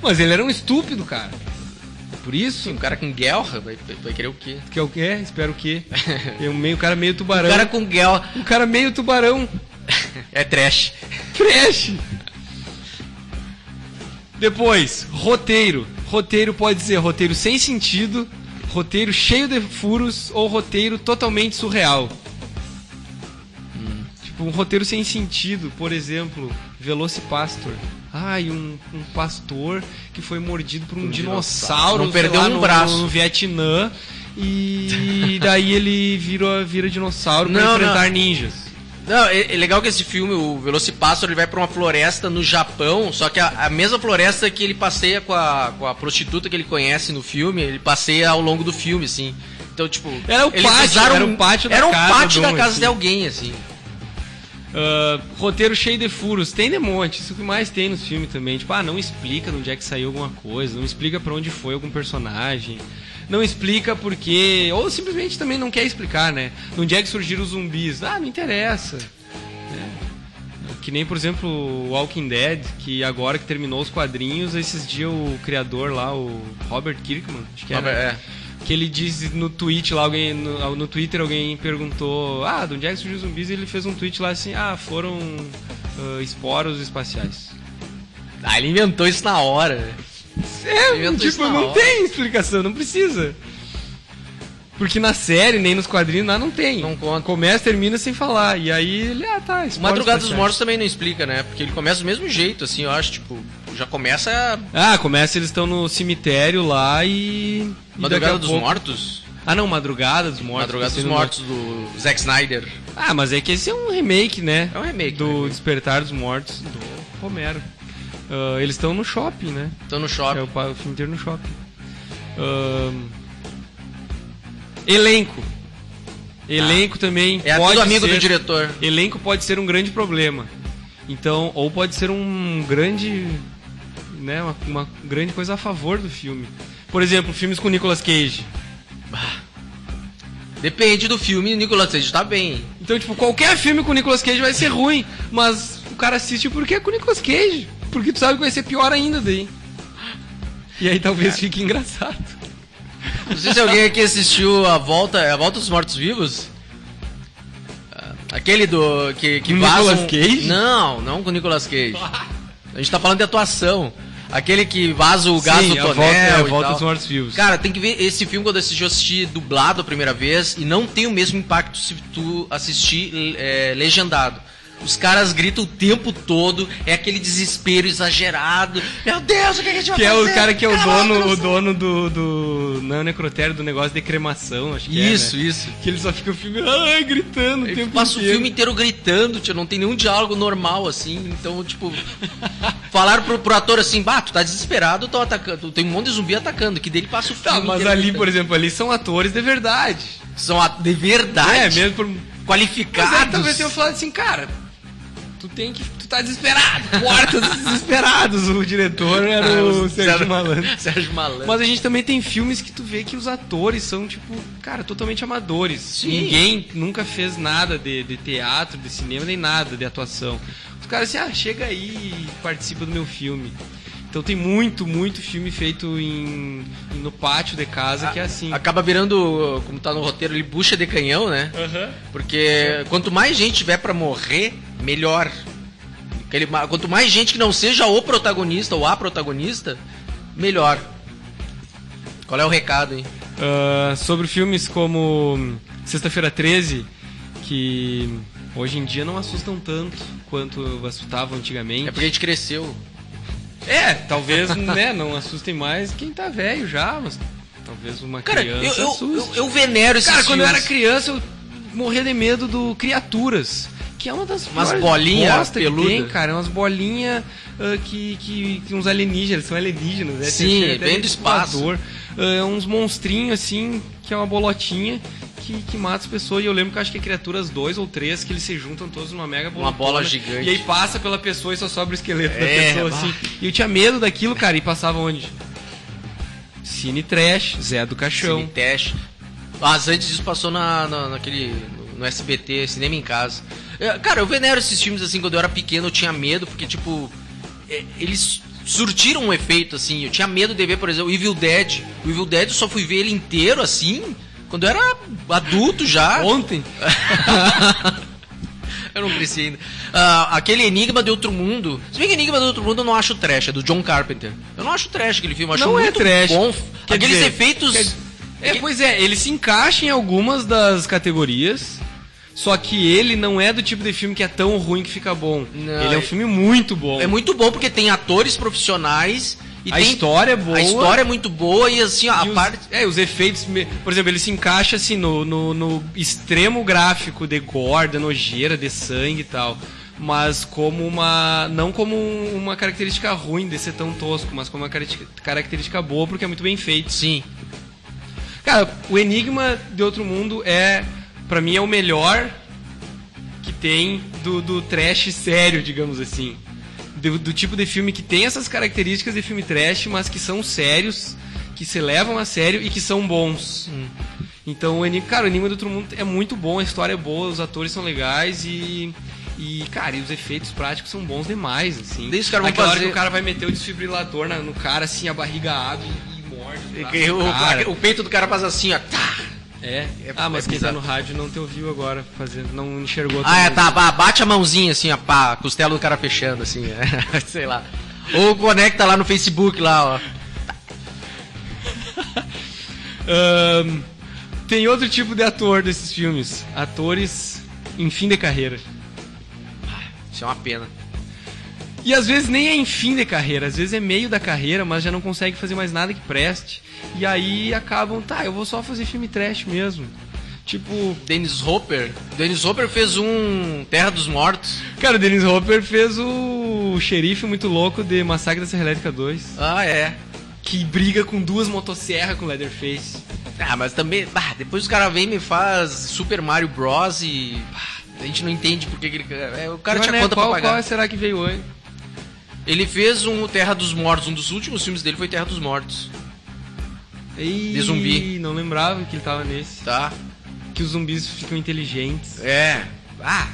Mas ele era um estúpido, cara. Por isso, Sim, um cara com guerra vai, vai querer o quê? que é o quê? Espero o quê? É um meio, cara meio tubarão. Um cara com guerra Um cara meio tubarão. é trash. Trash! Depois, roteiro. Roteiro pode ser roteiro sem sentido, roteiro cheio de furos ou roteiro totalmente surreal. Tipo, um roteiro sem sentido, por exemplo, Velocipastor. Ai, um, um pastor que foi mordido por um, Um dinossauro, dinossauro. Não perdeu lá, um no, braço. no Vietnã. E daí ele vira, vira dinossauro pra Não, enfrentar não. ninjas. Não, é, é legal que esse filme, o Velocipastor, ele vai pra uma floresta no Japão, só que a, a mesma floresta que ele passeia com a, com a prostituta que ele conhece no filme, ele passeia ao longo do filme, assim. Então, tipo... Era o pátio, usaram- era o pátio da Era um casa pátio de da um, casa assim. de alguém, assim. Uh, roteiro cheio de furos, tem de monte, isso que mais tem nos filmes também. Tipo, ah, não explica de onde é que saiu alguma coisa, não explica para onde foi algum personagem, não explica porque. Ou simplesmente também não quer explicar, né? De onde é que surgiram os zumbis? Ah, não interessa. É. Que nem, por exemplo, o Walking Dead, que agora que terminou os quadrinhos, esses dias o criador lá, o Robert Kirkman, acho que era. Robert, é. Que ele diz no tweet lá, alguém, no, no Twitter alguém perguntou, ah, de onde é que surgiu os zumbis? E ele fez um tweet lá assim, ah, foram uh, esporos espaciais. Ah, ele inventou isso na hora. É, tipo, não hora. tem explicação, não precisa. Porque na série, nem nos quadrinhos, lá não tem. Não conta. Começa, termina sem falar. E aí ele, ah, tá, Madrugada dos. Mortos também não explica, né? Porque ele começa do mesmo jeito, assim, eu acho, tipo, já começa Ah, começa, eles estão no cemitério lá e. e Madrugada a dos pouco- Mortos. Ah, não, Madrugada dos Mortos. Madrugada tá dos Mortos do Zack Snyder. Ah, mas é que esse é um remake, né? É um remake. Do né? Despertar dos Mortos, do Romero. Ah, eles estão no shopping, né? Tô no É shopping. o, pa- o filme inteiro no shopping. Ahn, Elenco. Elenco também É pode amigo ser... do diretor. Elenco pode ser um grande problema. Então, ou pode ser um grande, né, uma, uma grande coisa a favor do filme. Por exemplo, filmes com Nicolas Cage. Depende do filme, o Nicolas Cage tá bem. Então, tipo, qualquer filme com Nicolas Cage vai ser ruim, mas o cara assiste porque é com Nicolas Cage, porque tu sabe que vai ser pior ainda daí. E aí talvez fique engraçado. Não sei se alguém aqui assistiu a volta, a volta dos mortos vivos. Ah, Aquele do que que Com Nicolas Cage? Não, não com Nicolas Cage. A gente tá falando de atuação. Aquele que vaza o gás Sim, do tonel volta, é, e volta tal. dos mortos vivos. Cara, tem que ver esse filme quando eu assisti, eu assisti dublado a primeira vez e não tem o mesmo impacto se tu assistir é, legendado. Os caras gritam o tempo todo, é aquele desespero exagerado. Meu Deus, o que a gente vai Que é fazer? o cara que é o dono, o dono do, do. Não é o necrotério, do negócio de cremação, acho que Isso, é. né? isso. Que ele só fica o filme ai, gritando o Ele tempo passa o inteiro. filme inteiro gritando, tio, não tem nenhum diálogo normal, assim. Então, tipo, falaram pro, pro ator assim, bah, tu tá desesperado, tô atacando. Tem um monte de zumbi atacando, que dele passa o filme. Tá, mas ali, gritando. por exemplo, ali são atores de verdade. São de verdade. É, mesmo por. Qualificados. Mas aí talvez tenham falado assim, cara. Tu tem que. Tu tá desesperado. Portas desesperados. O diretor era Ah, o Sérgio Malandro. Sérgio Malandro. Mas a gente também tem filmes que tu vê que os atores são, tipo, cara, totalmente amadores. Sim. Ninguém nunca fez nada de, de teatro, de cinema, nem nada de atuação. Os caras assim, ah, chega aí e participa do meu filme. Então tem muito, muito filme feito em, no pátio de casa que é assim. Acaba virando, como tá no roteiro, ele bucha de canhão, né? Aham. Porque quanto mais gente tiver pra morrer, melhor. Quanto mais gente que não seja o protagonista ou a protagonista, melhor. Qual é o recado, hein? Ah, sobre filmes como Sexta-feira 13, que hoje em dia não assustam tanto quanto assustavam antigamente. É porque a gente cresceu. É, talvez né, não assustem mais quem tá velho já, mas talvez uma Cara, eu, criança eu, assuste. eu, eu venero esses Cara, quando eu era filmes. criança, eu morria de medo do Criaturas. Que é uma das Umas piores bolinha bosta que peluda. tem, cara. É umas bolinhas ah, que, que, que uns alienígenas, são alienígenas, né? Sim, até vem do espaço. voador. Ah, uns monstrinhos, assim, que é uma bolotinha que, que mata as pessoas. E eu lembro que eu acho que é Criaturas 2 ou 3, que eles se juntam todos numa mega Uma bolotona. bola gigante. E aí passa pela pessoa e só sobra o esqueleto da É, pessoa, bah. assim. E eu tinha medo daquilo, cara, e passava onde? Cine Trash, Zé do Caixão. Cine Teste. Mas antes disso passou na, na- naquele. No, SBT, Cinema em Casa. É, Cara, eu venero esses filmes assim, quando eu era pequeno eu tinha medo, porque tipo. é, eles surtiram um efeito, assim. Eu tinha medo de ver, por exemplo, o Evil Dead. O Evil Dead eu só fui ver ele inteiro assim. Quando eu era adulto já. Ontem? Eu não cresci ainda. Ah, aquele Enigma de Outro Mundo. Se bem que Enigma de Outro Mundo eu não acho trash, é do John Carpenter. Eu não acho trash aquele filme, eu acho Não é muito trash. bom. Quer Aqueles dizer, efeitos. quer- É, pois é, ele se encaixa em algumas das categorias, só que ele não é do tipo de filme que é tão ruim que fica bom. Não, ele é um é- filme muito bom. É muito bom porque tem atores profissionais e a tem história é boa. A história é muito boa e assim, ó, a e os, parte. É, os efeitos. Por exemplo, ele se encaixa assim no, no, no extremo gráfico de gore, de nojeira, de sangue e tal. Mas como uma. Não como uma característica ruim de ser tão tosco, mas como uma característica boa porque é muito bem feito. Sim. Cara, o Enigma de Outro Mundo é, pra mim, é o melhor que tem do, do trash sério, digamos assim. Do, do tipo de filme que tem essas características de filme trash, mas que são sérios, que se levam a sério e que são bons. Então, o Enigma, cara, o Enigma do Outro Mundo é muito bom, a história é boa, os atores são legais e. E, cara, e os efeitos práticos são bons demais, assim. Daí os caras Aquela hora fazer- que o cara vai meter o desfibrilador na- no cara, assim, a barriga abre e, e morde. o braço o, cara. o peito do cara faz assim, ó. Tá. É. É- ah, mas é quem tá no rádio não te ouviu agora, fazendo, não enxergou. Ah, é, tá. ba- Bate a mãozinha assim, ó, pá, a costela do cara fechando, assim, é, sei lá. Ou conecta lá no Facebook, lá, ó. Ahn, tem outro tipo de ator desses filmes. Atores em fim de carreira. Isso é uma pena. E às vezes nem é em fim de carreira, às vezes é meio da carreira, mas já não consegue fazer mais nada que preste. E aí acabam, tá, eu vou só fazer filme trash mesmo. Tipo, Dennis Hopper. Dennis Hopper fez um Terra dos Mortos. cara, o Dennis Hopper fez o xerife muito louco de Massacre da Serra Elétrica 2, Ah, é. que briga com duas motosserras com Leatherface. Ah, mas também, bah, depois os caras vêm e me faz Super Mario Bros e bah, a gente não entende por que ele... É, o cara Mas, tinha né, conta qual, pra pagar. Qual será que veio antes? Ele fez um Terra dos Mortos, um dos últimos filmes dele foi Terra dos Mortos, Ih, De zumbi. Não lembrava que ele tava nesse. tá? Que os zumbis ficam inteligentes. É. Ah,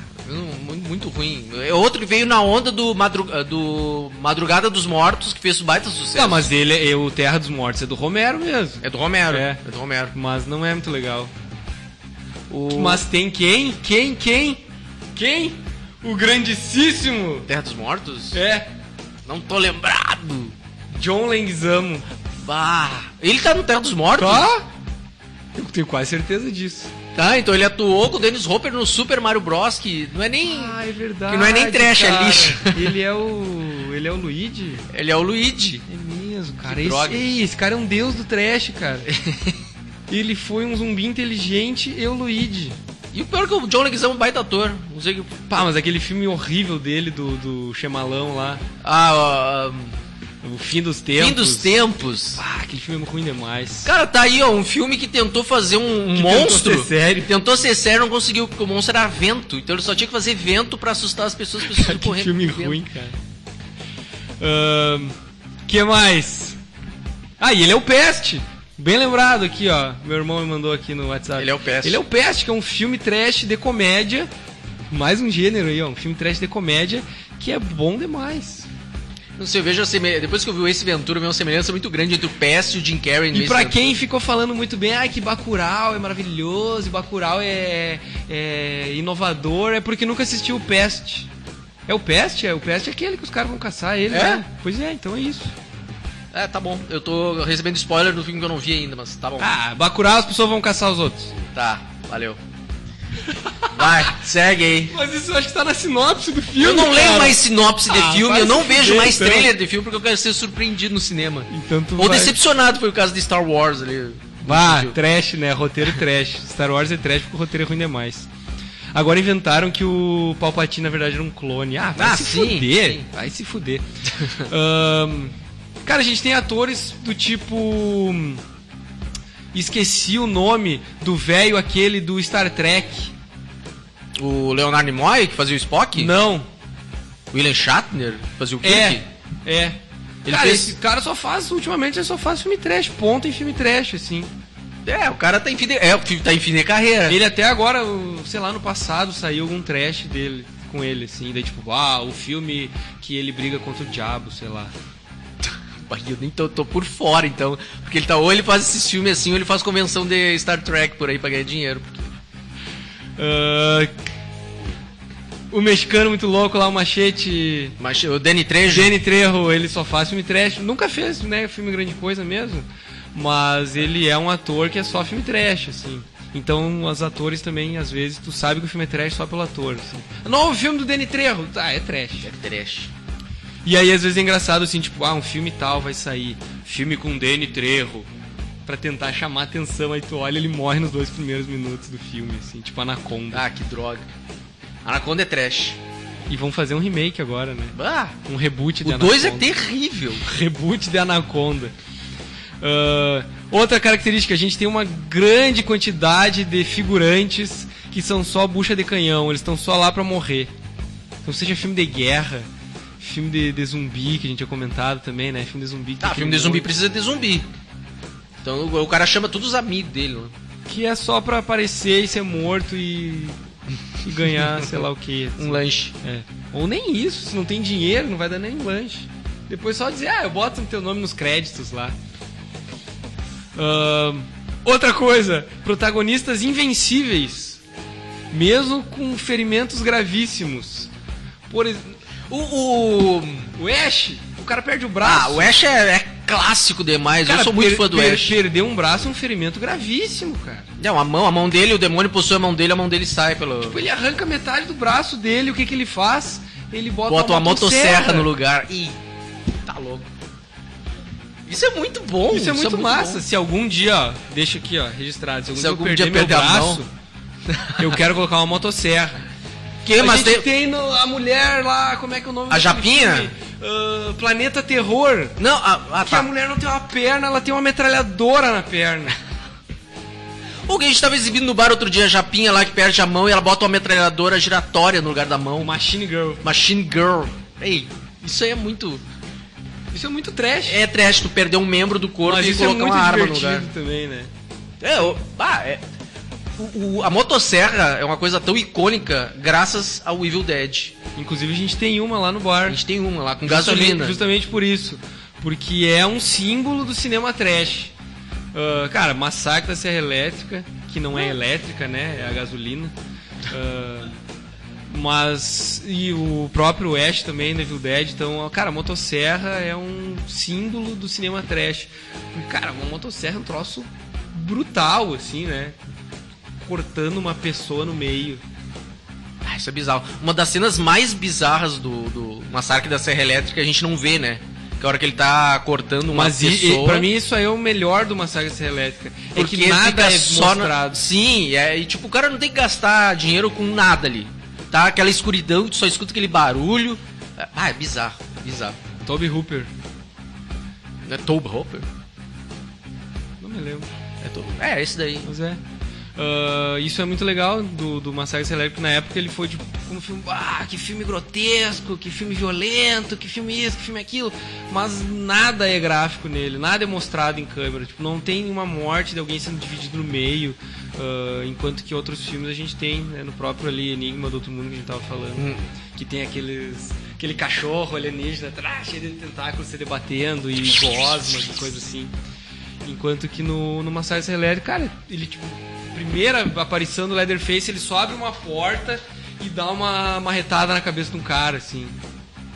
muito, muito ruim. É outro que veio na onda do, madru... do Madrugada dos Mortos, que fez um baita sucesso. Não, mas ele, é o Terra dos Mortos é do Romero mesmo. É do Romero. É. É, do Romero. Mas não é muito legal. O... Mas tem quem? Quem? Quem? Quem? O grandíssimo! Terra dos Mortos? É, Não tô lembrado. John Leguizamo. Bah. Ele tá no Terra dos Mortos? Tá? Eu tenho quase certeza disso. Tá, então ele atuou com o Dennis Hopper no Super Mario Bros, que não é nem... Ah, é verdade. Que não é nem trash, é cara. lixo. Ele é o. Ele é o Luigi? Ele é o Luigi. É mesmo, cara. Que Esse, ei, esse cara é um deus do trash, cara. ele foi um zumbi inteligente e o Luigi. E o pior é que o John Leguizamo é um baita ator. Não sei que... Pá, mas aquele filme horrível dele, do, do Chemalão lá, Ah, O Fim dos uh, Tempos. Fim dos Tempos. Ah, aquele filme é ruim demais. Cara, tá aí, ó, um filme que tentou fazer um, um Que monstro. tentou ser sério. Tentou ser sério, não conseguiu, porque o monstro era vento. Então ele só tinha que fazer vento pra assustar as pessoas, as pessoas que correndo. filme ruim, cara. Ahn, que mais? Ah, e ele é o Peste. Bem lembrado aqui, ó. Meu irmão me mandou aqui no WhatsApp. Ele é o Peste. Ele é o Peste, que é um filme trash de comédia. Mais um gênero aí, ó. Um filme trash de comédia que é bom demais. Não sei, eu vejo a semelhança. Depois que eu vi o Ace Ventura, eu vi uma semelhança muito grande entre o Pest e o Jim Carrey E pra Ventura. quem ficou falando muito bem, ah, que Bacurau é maravilhoso, Bacurau é, é inovador, é porque nunca assistiu o Pest. É o Pest? É o Pest é aquele que os caras vão caçar ele, É? né? Pois é, então é isso. É, tá bom. Eu tô recebendo spoiler do filme que eu não vi ainda, mas tá bom. Ah, Bacurau as pessoas vão caçar os outros. Tá, valeu. Vai, segue aí. Mas isso eu acho que tá na sinopse do filme. Eu não leio cara. mais sinopse de Ah, filme, vai eu não vejo fuder, mais então. trailer de filme porque eu quero ser surpreendido no cinema. Então Ou vai... decepcionado, foi o caso de Star Wars ali. Vá, trash, né? Roteiro trash. Star Wars é trash porque o roteiro é ruim demais. Agora inventaram que o Palpatine, na verdade, era um clone. Ah, vai Ah, se sim, fuder. sim. Vai se fuder. Ahn, cara, a gente tem atores do tipo... Esqueci o nome do velho aquele do Star Trek. O Leonardo Nimoy, que fazia o Spock? Não. William Shatner, que fazia o Kirk? É, é. Ele cara, fez- esse cara só faz, ultimamente, ele só faz filme trash, ponta em filme trash, assim. É, o cara tá em fim de, é, tá em fim de carreira. Ele até agora, sei lá, no passado saiu algum trash dele com ele, assim. Daí, tipo, ah, o filme que ele briga contra o diabo, sei lá. Aí Eu nem tô, tô por fora, então. Porque ele tá, ou ele faz esses filmes assim, ou ele faz convenção de Star Trek por aí pra ganhar dinheiro. Ah, o mexicano muito louco lá, o Machete. O Danny Trejo. Jenny Trejo, ele só faz filme trash. Nunca fez, né, filme grande coisa mesmo. Mas ele é um ator que é só filme trash, assim. Então, os atores também, às vezes, tu sabe que o filme é trash só pelo ator, assim. Novo filme do Danny Trejo. Tá, é trash. É trash. E aí, às vezes, é engraçado, assim, tipo, ah, um filme tal vai sair. Filme com Danny Trejo. Pra tentar chamar atenção, aí tu olha ele morre nos dois primeiros minutos do filme, assim, tipo Anaconda. Ah, que droga. Anaconda é trash. E vão fazer um remake agora, né? Ah, Um reboot de o 2 é Anaconda. terrível. Reboot de Anaconda. Ah, outra característica, a gente tem uma grande quantidade de figurantes que são só bucha de canhão, eles estão só lá pra morrer. Então seja filme de guerra, filme de, de zumbi, que a gente tinha comentado também, né? Filme de zumbi. Ah, filme de zumbi muito, precisa de zumbi. Então o, o cara chama todos os amigos dele. né? Que é só pra aparecer e ser morto e, e ganhar, sei lá o que. Um lanche. É. Ou nem isso, se não tem dinheiro, não vai dar nem lanche. Depois só dizer, ah, eu boto o teu nome nos créditos lá. Ahn, outra coisa, protagonistas invencíveis, mesmo com ferimentos gravíssimos. Por ex- O, o... o Ash, o cara perde o braço. Ah, o Ash é, é clássico demais. Cara, eu sou muito per- fã do per- Ash. Perdeu um braço é um ferimento gravíssimo, cara. Não, a mão, a mão dele, o demônio possui a mão dele, a mão dele sai pelo. Tipo, ele arranca metade do braço dele, o que que ele faz? Ele bota, Bota uma motosserra motosserra no lugar. Ih, tá louco. Isso é muito bom. Isso é muito, massa. bom. Se algum dia, deixa aqui, ó, registrado. Se algum, Se algum dia dia eu perder perder meu a braço, eu quero colocar uma motosserra. Que, a gente tem... tem, no- a mulher lá, como é que é o nome A Japinha? Ah, Planeta Terror. Não, ah, ah, Que a tá. mulher não tem uma perna, ela tem uma metralhadora na perna. O que a gente tava exibindo no bar outro dia, a Japinha lá que perde a mão e ela bota uma metralhadora giratória no lugar da mão. Machine Girl. Machine Girl. Ei, isso aí é muito. Isso é muito trash. É trash, tu perder um membro do corpo mas e é colocar muito uma arma no lugar. também, né? É, o, ah, é. O, o- a motosserra é uma coisa tão icônica graças ao Evil Dead. Inclusive a gente tem uma lá no A bar. gente tem uma lá com Justamente- gasolina. Justamente por isso. Porque é um símbolo do cinema trash. Ah, cara, Massacre da Serra Elétrica, que não é elétrica, né? É a gasolina. Ah, mas. E o próprio Ash também, Evil Dead. Então, cara, a motosserra é um símbolo do cinema trash. Cara, uma motosserra é um troço brutal, assim, né? Cortando uma pessoa no meio. Ah, isso é bizarro. Uma das cenas mais bizarras do, do Massacre da Serra Elétrica a gente não vê, né? Que é a hora que ele tá cortando uma Mas pessoa. e, pra mim isso aí é o melhor do Massacre da Serra Elétrica. É Porque que nada é no- mostrado. Sim, é, e tipo, o cara não tem que gastar dinheiro com nada ali. Tá? Aquela escuridão, tu só escuta aquele barulho. Ah, é bizarro, bizarro. Toby Hooper. Não é Tobe Hopper? Não me lembro. É, Tobe. é, esse daí. Mas é. Ah, isso é muito legal do, do Massacre Serra Elétrica. Na época ele foi tipo um filme. Ah, que filme grotesco, que filme violento, que filme isso, que filme aquilo. Mas nada é gráfico nele, nada é mostrado em câmera. Tipo, não tem uma morte de alguém sendo dividido no meio. ah, enquanto que outros filmes a gente tem, né, no próprio ali Enigma do Outro Mundo que a gente tava falando. Hum. que tem aqueles aquele cachorro alienígena atrás, cheio de tentáculos se debatendo e gosmas e coisa assim. Enquanto que no, no Massacre Elétrica, cara, ele tipo, primeira aparição do Leatherface, ele só abre uma porta e dá uma marretada na cabeça de um cara, assim.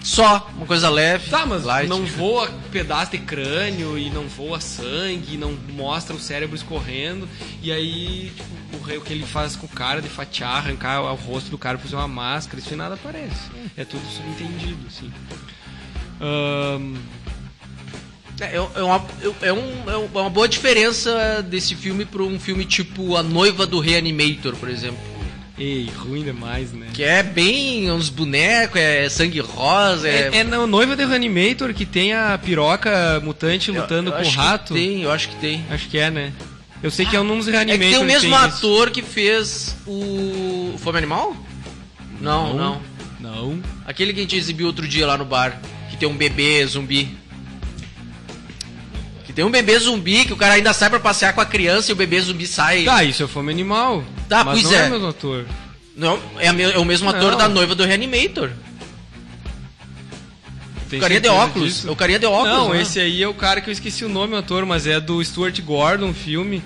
Só, uma coisa leve. Tá, mas light. não voa pedaço de crânio e não voa sangue, não mostra o cérebro escorrendo. E aí, tipo, o, que ele faz com o cara de fatiar, arrancar o, rosto do cara fazer uma máscara, isso nada aparece. É tudo subentendido, assim. Ahn, É, é uma, é, um- é uma boa diferença desse filme pra um filme tipo A Noiva do Reanimator, por exemplo. ei, ruim demais, né? Que é bem uns bonecos, é sangue rosa, é. É, é na noiva de Reanimator que tem a piroca mutante Eu- lutando eu com o rato. Tem, eu acho que tem. Acho que é, né? Eu sei que é um dos É Reanimator. que tem o mesmo isso. ator que fez o. Fome Animal? Não, não, Não. Aquele que a gente exibiu outro dia lá no bar, que tem um bebê zumbi. Tem um bebê zumbi que o cara ainda sai pra passear com a criança e o bebê zumbi sai. Tá, isso é fome animal. Tá, mas pois não é. o mesmo ator. Não, é, me- é o mesmo ator Não. da noiva do Reanimator. Tem o carinha de óculos. disso? É o de óculos. Não, né? esse aí é o cara que eu esqueci o nome do ator, mas é do Stuart Gordon, filme.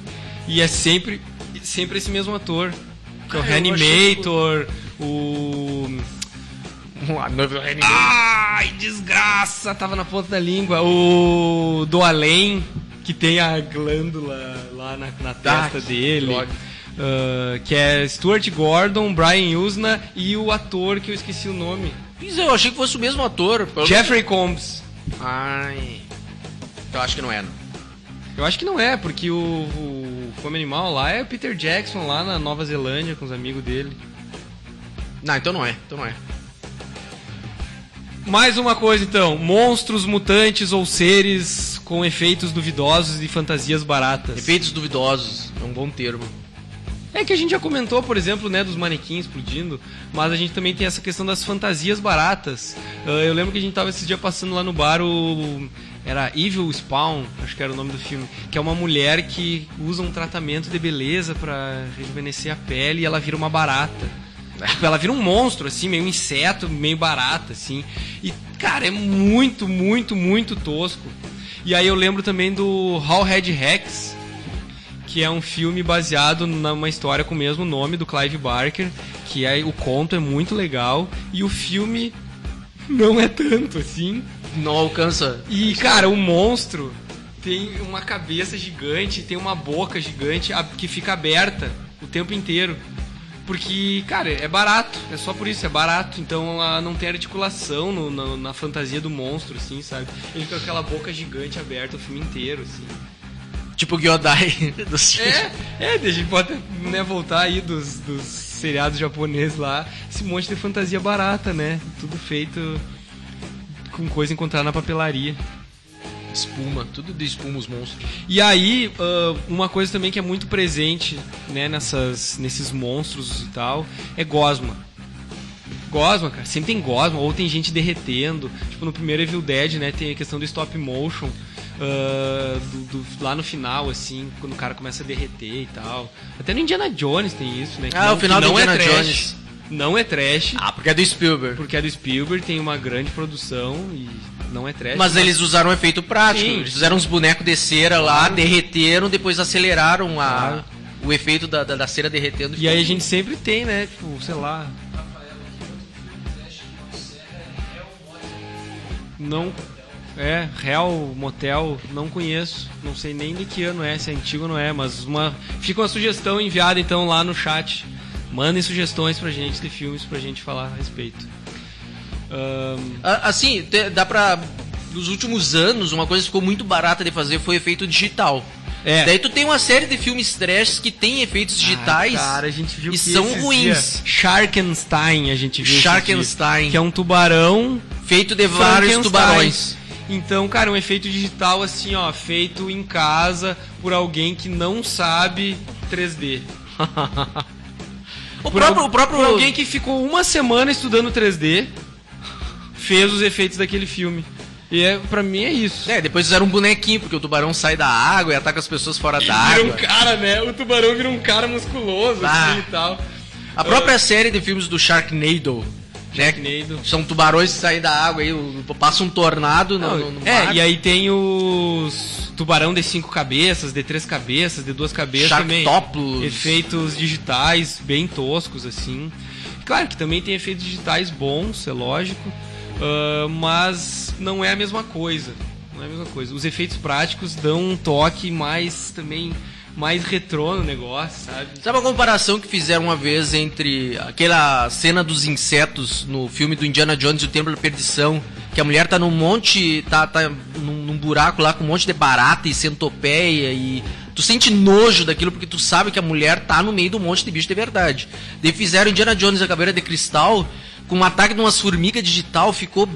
E é sempre, sempre esse mesmo ator. Que é o Reanimator, o. A noiva do. Ai, desgraça! Tava na ponta da língua. O. Do Além, que tem a glândula lá na, na testa Ah, dele. Ah, que é Stuart Gordon, Brian Usna e o ator que eu esqueci o nome. É, eu achei que fosse o mesmo ator. Jeffrey Combs. Ai. Eu acho que não é, não. Eu acho que não é, porque o, o Fome Animal lá é o Peter Jackson lá na Nova Zelândia com os amigos dele. Não, então não é. Então não é. Mais uma coisa então: monstros, mutantes ou seres com efeitos duvidosos e fantasias baratas. Efeitos duvidosos. É um bom termo. É que a gente já comentou, por exemplo, né, dos manequins explodindo, mas a gente também tem essa questão das fantasias baratas. Uh, eu lembro que a gente tava esses dias passando lá no bar o. Era Evil Spawn, acho que era o nome do filme, que é uma mulher que usa um tratamento de beleza para rejuvenescer a pele e ela vira uma barata. Tipo, ela vira um monstro, assim, meio inseto, meio barata, assim. E, cara, é muito, muito, muito tosco. E aí eu lembro também do Hall Head Rex, que é um filme baseado numa história com o mesmo nome do Clive Barker, que é o conto é muito legal e o filme não é tanto assim. Não alcança. E cara, o monstro tem uma cabeça gigante, tem uma boca gigante que fica aberta o tempo inteiro. Porque, cara, é barato, é só por isso, é barato. Então não tem articulação no, no, na fantasia do monstro, assim, sabe? Ele com aquela boca gigante aberta o filme inteiro, assim. Tipo Gyodai dos É, é, a gente pode né, voltar aí dos, dos seriados japoneses lá. Esse monte de fantasia barata, né? Tudo feito com coisa encontrada na papelaria. Espuma, tudo de espuma os monstros. E aí, uh, uma coisa também que é muito presente né, nessas, nesses monstros e tal, é gosma. Gosma, cara, sempre tem gosma, ou tem gente derretendo. Tipo, no primeiro Evil Dead, né, tem a questão do stop motion uh, do, do, lá no final, assim, quando o cara começa a derreter e tal. Até no Indiana Jones tem isso, né? Que ah, não, o final do não é Indiana é trash, Jones. Não é trash. Ah, porque é do Spielberg. Porque é do Spielberg, tem uma grande produção e não é trash. Mas, mas... eles usaram um efeito prático. Sim. Eles fizeram uns bonecos de cera lá, derreteram, depois aceleraram a, o efeito da, da, da, cera derretendo. E aí a gente sempre tem, né? Tipo, sei lá. Não é, Real Motel, não conheço. Não sei nem de que ano é, se é antigo ou não é, mas uma. Fica uma sugestão enviada então lá no chat. Mandem sugestões pra gente de filmes pra gente falar a respeito. Um... Assim, dá pra. Nos últimos anos, uma coisa que ficou muito barata de fazer foi efeito digital. É. Daí tu tem uma série de filmes trash que tem efeitos digitais ah, cara, a gente viu e são ruins. Sharkenstein, a gente viu. Sharkenstein. Que é um tubarão feito de vários tubarões. Então, cara, um efeito digital assim, ó, feito em casa por alguém que não sabe 3D. o, próprio, o próprio. Por alguém que ficou uma semana estudando 3D, fez os efeitos daquele filme. E é, pra mim é isso. É, depois fizeram um bonequinho, porque o tubarão sai da água e ataca as pessoas fora da água. Vira um cara, né? O tubarão vira um cara musculoso, ah. assim e tal. A própria uh... série de filmes do Sharknado Sharknado. São tubarões que saem da água aí, passa um tornado no, no, no É, e aí tem os tubarão de cinco cabeças, de três cabeças, de duas cabeças também. Efeitos digitais bem toscos, assim. Claro que também tem efeitos digitais bons, é lógico, uh, mas não é a mesma coisa. Não é a mesma coisa. Os efeitos práticos dão um toque mais também mais retrô no negócio, sabe? Sabe a comparação que fizeram uma vez entre aquela cena dos insetos no filme do Indiana Jones e o Templo da Perdição, que a mulher tá num monte, tá, tá num, num buraco lá com um monte de barata e centopeia e tu sente nojo daquilo porque tu sabe que a mulher tá no meio do monte de bicho de verdade. Daí fizeram Indiana Jones e a Caveira de Cristal com um ataque de umas formigas digital, ficou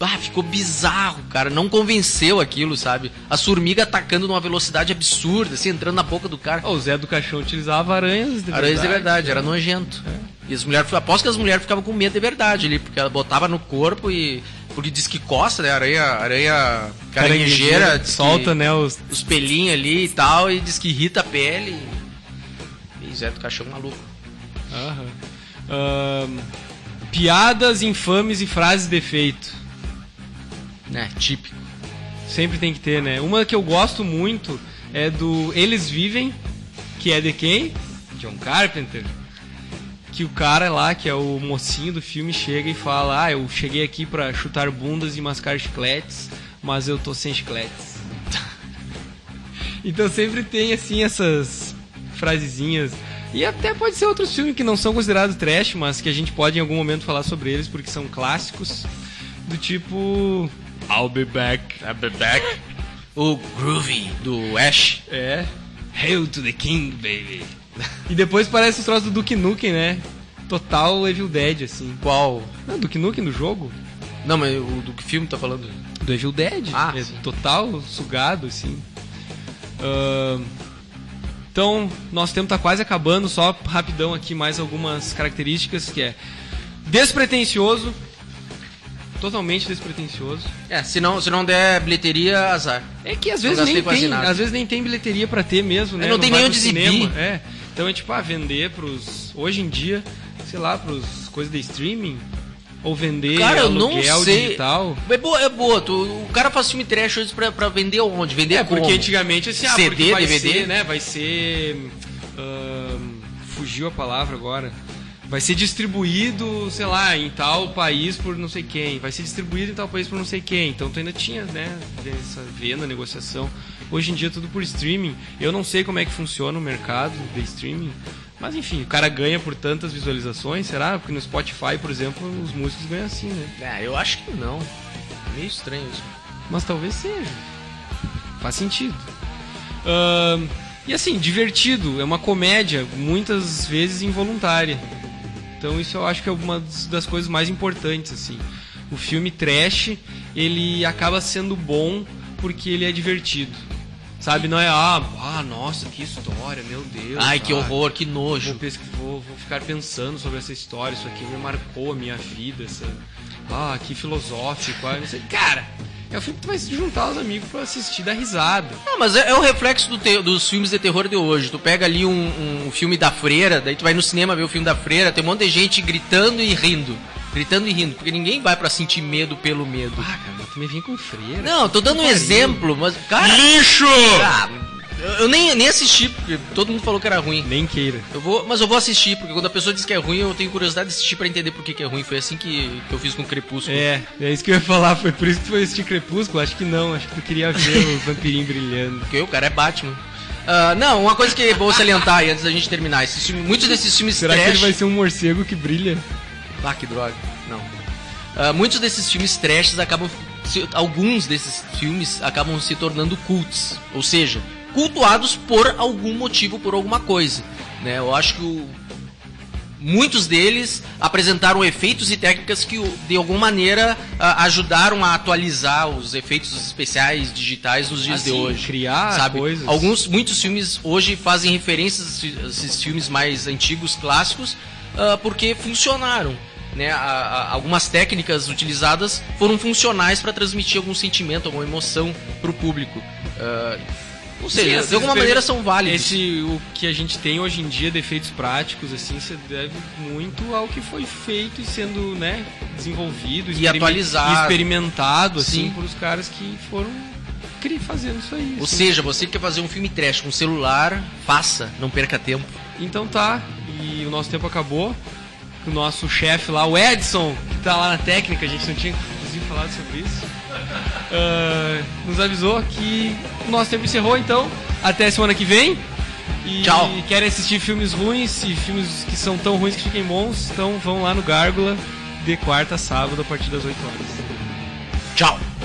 ah, ficou bizarro, cara. Não convenceu aquilo, sabe? A formiga atacando numa velocidade absurda, assim, entrando na boca do cara. Oh, o Zé do Caixão utilizava aranhas de aranhas verdade. de verdade, era nojento. É. E as mulheres, aposto que as mulheres ficavam com medo de verdade ali, porque ela botava no corpo e. Porque diz que coça, né? Aranha, aranha caranguejeira. Solta, né? Os... os pelinhos ali e tal, e diz que irrita a pele. E Zé do Caixão maluco. Aham. Um, piadas infames e frases de efeito. É, típico. Sempre tem que ter, né? Uma que eu gosto muito é do Eles Vivem, que é de quem? John Carpenter. Que o cara lá, que é o mocinho do filme, chega e fala: Ah, eu cheguei aqui para chutar bundas e mascar chicletes, mas eu tô sem chicletes. então sempre tem, assim, essas frasezinhas. E até pode ser outros filmes que não são considerados trash, mas que a gente pode em algum momento falar sobre eles porque são clássicos. Do tipo. I'll be back. I'll be back. O Groovy do Ash. É. Hail to the King, baby. E depois parece o troço do Duke Nukem, né? Total Evil Dead, assim. Qual? Não, Duke Nukem do jogo. Não, mas o do que filme tá falando? Do Evil Dead. Ah, é total sugado, assim. Uh, Então, nosso tempo tá quase acabando, só rapidão aqui mais algumas características que é despretensioso, totalmente despretensioso. É, se não, se não der bilheteria, azar. É que às Não vezes nem tem, nada. às vezes nem tem bilheteria pra ter mesmo, né? não tem vai nem onde exibir. É. Então é tipo, ah, vender pros hoje em dia, sei lá, pros coisas de streaming ou vender Cara, eu não sei. digital. É boa, é boa. Tu, o cara faz filme trash hoje pra, pra vender onde? Vender É, porque como? antigamente assim, ah, CD, porque vai DVD? ser, né, vai ser fugiu a palavra agora. Vai ser distribuído, sei lá, em tal país por não sei quem. Vai ser distribuído em tal país por não sei quem. Então tu ainda tinha, né, essa venda, negociação. Hoje em dia tudo por streaming. Eu não sei como é que funciona o mercado de streaming. Mas enfim, o cara ganha por tantas visualizações, será? Porque no Spotify, por exemplo, os músicos ganham assim, né? É, eu acho que não. Meio estranho isso. Mas talvez seja. Faz sentido. Ahn, e assim, divertido. É uma comédia, muitas vezes involuntária. Então isso eu acho que é uma das- das coisas mais importantes, assim. O filme trash, ele acaba sendo bom porque ele é divertido. Sabe, não é, ah, ah nossa, que história, meu Deus. Ai, que ah, horror, que Vou, nojo. pesqui- vou- vou ficar pensando sobre essa história, isso aqui me marcou a minha vida, essa... Ah, que filosófico, ah, não sei. Cara, é o filme que tu vai se juntar os amigos pra assistir, dar risada. Não, mas é, é o reflexo do te- dos filmes de terror de hoje. Tu pega ali um, um filme da freira, daí tu vai no cinema ver o filme da freira, tem um monte de gente gritando e rindo. Gritando e rindo, porque ninguém vai pra sentir medo pelo medo. Ah, cara, mas tu me vem com freira. Não, tô dando um exemplo, mas. Cara, Lixo! ah, eu, nem, nem assisti, porque todo mundo falou que era ruim. Nem queira. Eu vou, mas eu vou assistir, porque quando a pessoa diz que é ruim, eu tenho curiosidade de assistir pra entender por que, que é ruim. Foi assim que, que eu fiz com o Crepúsculo. É, é isso que eu ia falar, foi por isso que tu foi assistir Crepúsculo? Acho que não, acho que tu queria ver o vampirinho brilhando. Porque o cara é Batman. Ah, não, uma coisa que é bom salientar aí, antes da gente terminar. Esses filmes- muitos desses filmes Será trash... que ele vai ser um morcego que brilha? Ah, que droga. Não. Ah, muitos desses filmes trashes acabam. se- alguns desses filmes acabam se tornando cults. Ou seja, cultuados por algum motivo, por alguma coisa. Né? Eu acho que o- muitos deles apresentaram efeitos e técnicas que, de alguma maneira, ah, ajudaram a atualizar os efeitos especiais digitais nos dias de Assim, hoje. criar sabe? coisas. Alguns, muitos filmes hoje fazem referências a esses filmes mais antigos, clássicos, ah, porque funcionaram. Né? A- a- algumas técnicas utilizadas foram funcionais para transmitir algum sentimento, alguma emoção para o público. Ah, ou Sim, seja, esses de alguma exper- maneira são válidos. Esse, o que a gente tem hoje em dia, defeitos práticos, assim, se deve muito ao que foi feito e sendo, né, desenvolvido, E atualizado. e experimentado, assim, Sim. por os caras que foram fazendo isso aí. Ou assim. seja, você que quer fazer um filme trash com celular, faça, não perca tempo. Então tá, e o nosso tempo acabou. O nosso chefe lá, o Edson, que tá lá na técnica, a gente não tinha inclusive falado sobre isso, ah, nos avisou que o nosso tempo encerrou, então até semana que vem. E Tchau. querem assistir filmes ruins e filmes que são tão ruins que fiquem bons, então vão lá no Gárgula de quarta a sábado a partir das 8 horas. Tchau!